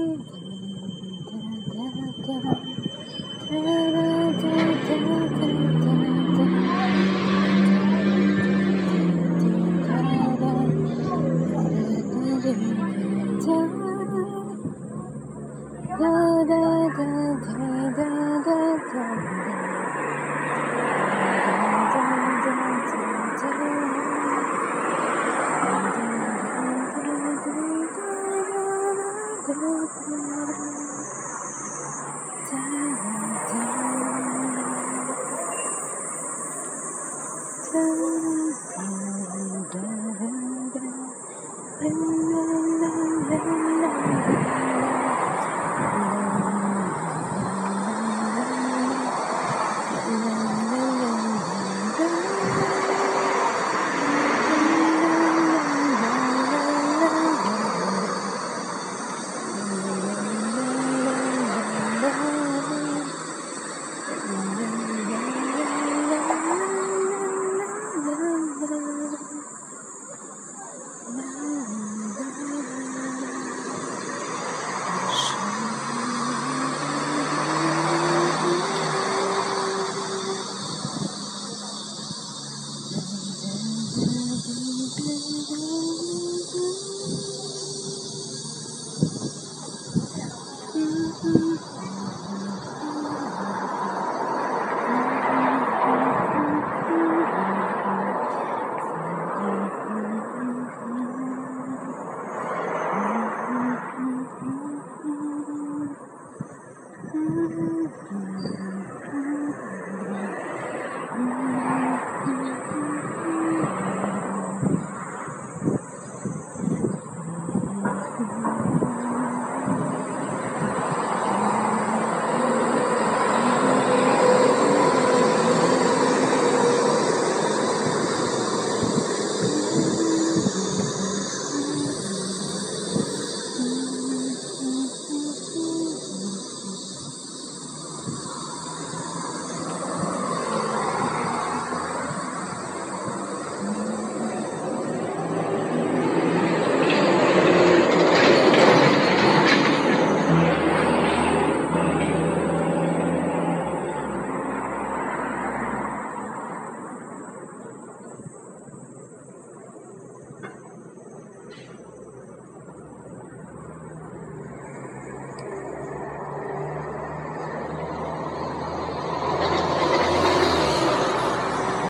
ただいま。嗯